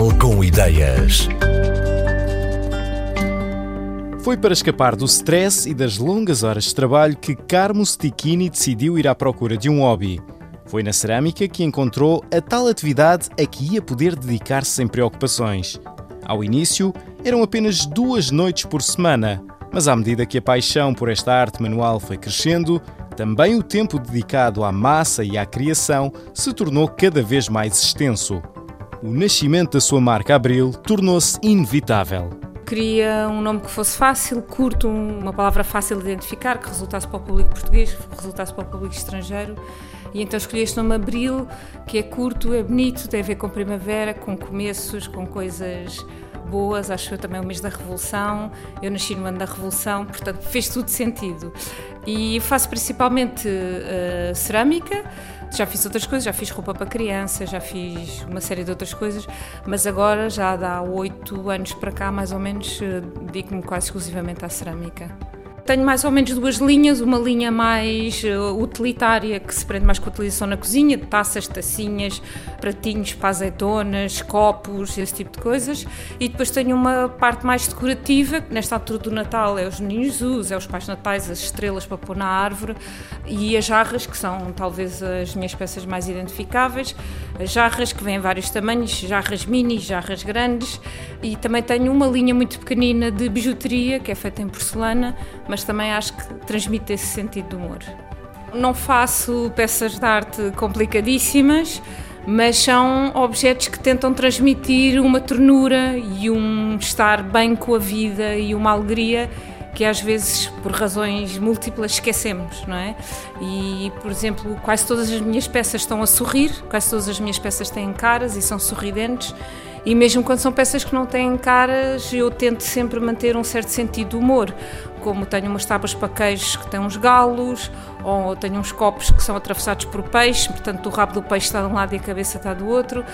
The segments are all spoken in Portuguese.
Jornal com Ideias. Foi para escapar do stress e das longas horas de trabalho que Carmo Stichini decidiu ir à procura de um hobby. Foi na cerâmica que encontrou a tal atividade a que ia poder dedicar-se sem preocupações. Ao início, eram apenas duas noites por semana, mas à medida que a paixão por esta arte manual foi crescendo, também o tempo dedicado à massa e à criação se tornou cada vez mais extenso. O nascimento da sua marca Abril tornou-se inevitável. Queria um nome que fosse fácil, curto, uma palavra fácil de identificar, que resultasse para o público português, que resultasse para o público estrangeiro. E então escolhi este nome Abril, que é curto, é bonito, tem a ver com primavera, com começos, com coisas boas, acho eu também o mês da Revolução. Eu nasci no ano da Revolução, portanto fez tudo sentido. E faço principalmente uh, cerâmica, já fiz outras coisas, já fiz roupa para criança, já fiz uma série de outras coisas, mas agora, já há oito anos para cá, mais ou menos, uh, dedico-me quase exclusivamente à cerâmica. Tenho mais ou menos duas linhas, uma linha mais uh, utilitária, que se prende mais com a utilização na cozinha, de taças, tacinhas, pratinhos para azeitonas, copos, esse tipo de coisas. E depois tenho uma parte mais decorativa, que nesta altura do Natal é os meninos Jesus, é os pais natais, as estrelas para pôr na árvore e as jarras, que são talvez as minhas peças mais identificáveis. As jarras que vêm em vários tamanhos, jarras mini, jarras grandes. E também tenho uma linha muito pequenina de bijuteria, que é feita em porcelana, mas mas também acho que transmite esse sentido de humor. Não faço peças de arte complicadíssimas, mas são objetos que tentam transmitir uma ternura e um estar bem com a vida e uma alegria que às vezes, por razões múltiplas, esquecemos, não é? E, por exemplo, quase todas as minhas peças estão a sorrir, quase todas as minhas peças têm caras e são sorridentes, e mesmo quando são peças que não têm caras, eu tento sempre manter um certo sentido de humor, como tenho umas tábuas para queijos que têm uns galos, ou tenho uns copos que são atravessados por peixe, portanto o rabo do peixe está de um lado e a cabeça está do outro.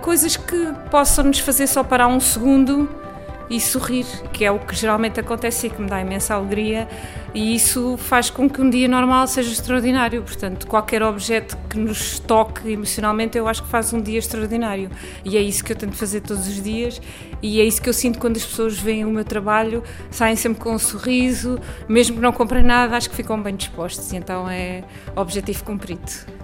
Coisas que possam nos fazer só parar um segundo e sorrir, que é o que geralmente acontece e que me dá imensa alegria, e isso faz com que um dia normal seja extraordinário. Portanto, qualquer objeto que nos toque emocionalmente, eu acho que faz um dia extraordinário. E é isso que eu tento fazer todos os dias, e é isso que eu sinto quando as pessoas veem o meu trabalho, saem sempre com um sorriso, mesmo que não comprem nada, acho que ficam bem dispostos, então é objetivo cumprido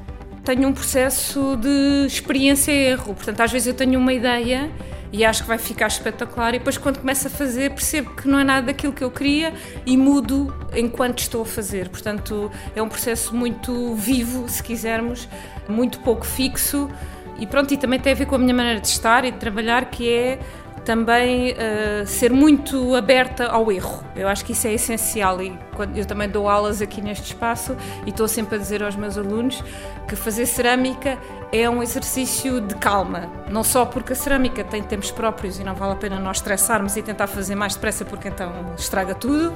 tenho um processo de experiência e erro. Portanto, às vezes eu tenho uma ideia e acho que vai ficar espetacular. E depois, quando começo a fazer, percebo que não é nada daquilo que eu queria e mudo enquanto estou a fazer. Portanto, é um processo muito vivo, se quisermos, muito pouco fixo. E pronto, e também tem a ver com a minha maneira de estar e de trabalhar, que é também uh, ser muito aberta ao erro. Eu acho que isso é essencial e quando eu também dou aulas aqui neste espaço e estou sempre a dizer aos meus alunos que fazer cerâmica é um exercício de calma, não só porque a cerâmica tem tempos próprios e não vale a pena nós estressarmos e tentar fazer mais depressa porque então estraga tudo,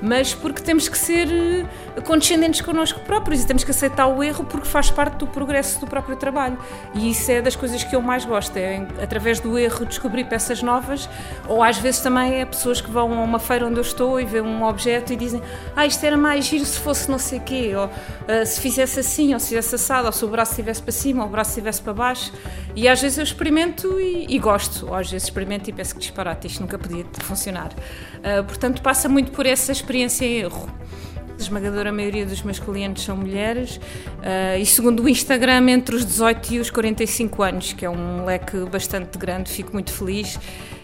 mas porque temos que ser eh, condescendentes connosco próprios e temos que aceitar o erro porque faz parte do progresso do próprio trabalho. E isso é das coisas que eu mais gosto, é através do erro descobrir peças novas, ou às vezes também é pessoas que vão a uma feira onde eu estou e vêem um objeto e dizem ah, isto era mais giro se fosse não sei o quê, ou uh, se fizesse assim, ou se fizesse assado, ou se o braço estivesse para cima, ou braço estivesse para baixo. E às vezes eu experimento e, e gosto, ou às vezes experimento e penso que disparate, isto nunca podia funcionar. Uh, portanto, passa muito por essa experiência em erro. A esmagadora maioria dos meus clientes são mulheres uh, e, segundo o Instagram, entre os 18 e os 45 anos, que é um leque bastante grande, fico muito feliz.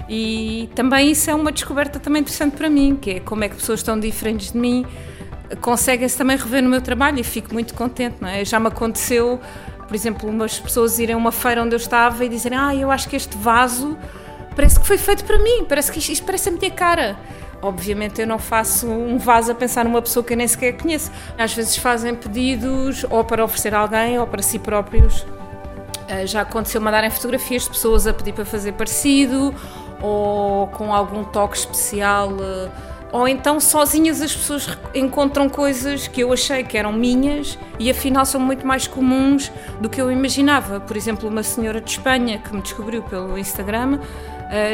E também isso é uma descoberta também interessante para mim, que é como é que pessoas tão diferentes de mim conseguem-se também rever no meu trabalho e fico muito contente, não é? Já me aconteceu por exemplo, umas pessoas irem a uma feira onde eu estava e dizerem: Ah, eu acho que este vaso parece que foi feito para mim, parece que isto, isto parece a minha cara. Obviamente eu não faço um vaso a pensar numa pessoa que eu nem sequer conheço. Às vezes fazem pedidos ou para oferecer a alguém ou para si próprios. Eh, já aconteceu mandarem fotografias de pessoas a pedir para fazer parecido ou com algum toque especial eh, ou então sozinhas as pessoas encontram coisas que eu achei que eram minhas e afinal são muito mais comuns do que eu imaginava. Por exemplo, uma senhora de Espanha que me descobriu pelo Instagram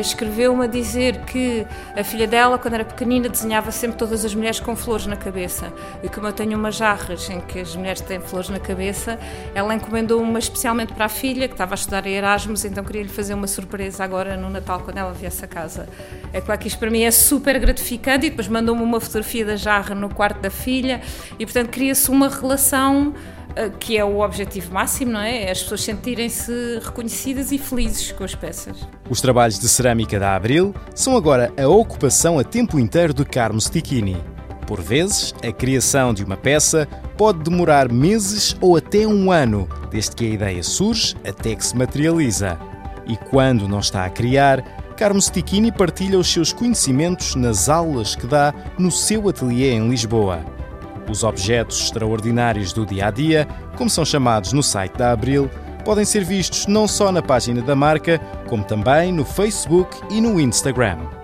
escreveu-me a dizer que a filha dela, quando era pequenina, desenhava sempre todas as mulheres com flores na cabeça. E como eu tenho umas jarras em que as mulheres têm flores na cabeça, ela encomendou uma especialmente para a filha, que estava a estudar em Erasmus, então queria-lhe fazer uma surpresa agora no Natal, quando ela viesse a casa. É claro que isto para mim é super gratificante e depois mandou-me uma fotografia da jarra no quarto da filha e, portanto, cria-se uma relação que é o objetivo máximo, não é? é? As pessoas sentirem-se reconhecidas e felizes com as peças. Os trabalhos de cerâmica da Abril são agora a ocupação a tempo inteiro de Carmo Sticchini. Por vezes, a criação de uma peça pode demorar meses ou até um ano, desde que a ideia surge até que se materializa. E quando não está a criar, Carmo Sticchini partilha os seus conhecimentos nas aulas que dá no seu ateliê em Lisboa. Os objetos extraordinários do dia a dia, como são chamados no site da Abril, podem ser vistos não só na página da marca, como também no Facebook e no Instagram.